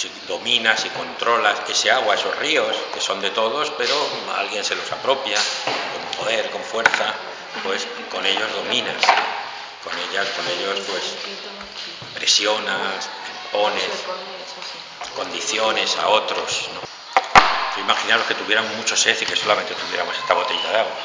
si dominas y controlas ese agua, esos ríos, que son de todos, pero alguien se los apropia, con poder, con fuerza, pues con ellos dominas, con ellas, con ellos pues presionas, pones condiciones a otros. ¿no? Imaginaros que tuviéramos mucho sed y que solamente tuviéramos esta botella de agua.